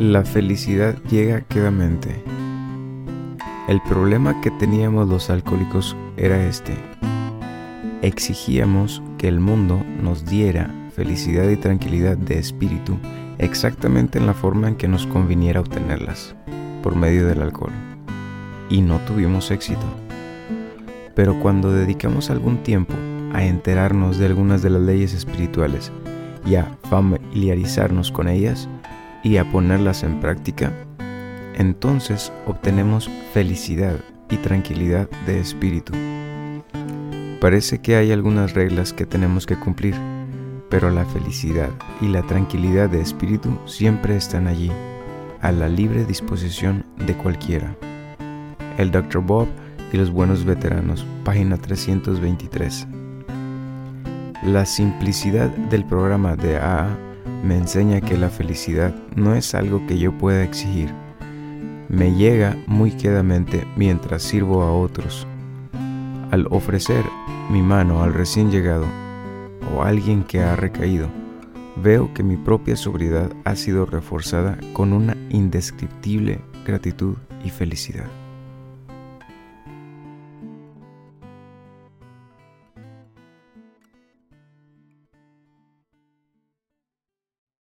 La felicidad llega quedamente. El problema que teníamos los alcohólicos era este. Exigíamos que el mundo nos diera felicidad y tranquilidad de espíritu exactamente en la forma en que nos conviniera obtenerlas, por medio del alcohol. Y no tuvimos éxito. Pero cuando dedicamos algún tiempo a enterarnos de algunas de las leyes espirituales y a familiarizarnos con ellas, y a ponerlas en práctica, entonces obtenemos felicidad y tranquilidad de espíritu. Parece que hay algunas reglas que tenemos que cumplir, pero la felicidad y la tranquilidad de espíritu siempre están allí, a la libre disposición de cualquiera. El Dr. Bob y los buenos veteranos, página 323. La simplicidad del programa de AA me enseña que la felicidad no es algo que yo pueda exigir. Me llega muy quedamente mientras sirvo a otros. Al ofrecer mi mano al recién llegado o a alguien que ha recaído, veo que mi propia sobriedad ha sido reforzada con una indescriptible gratitud y felicidad.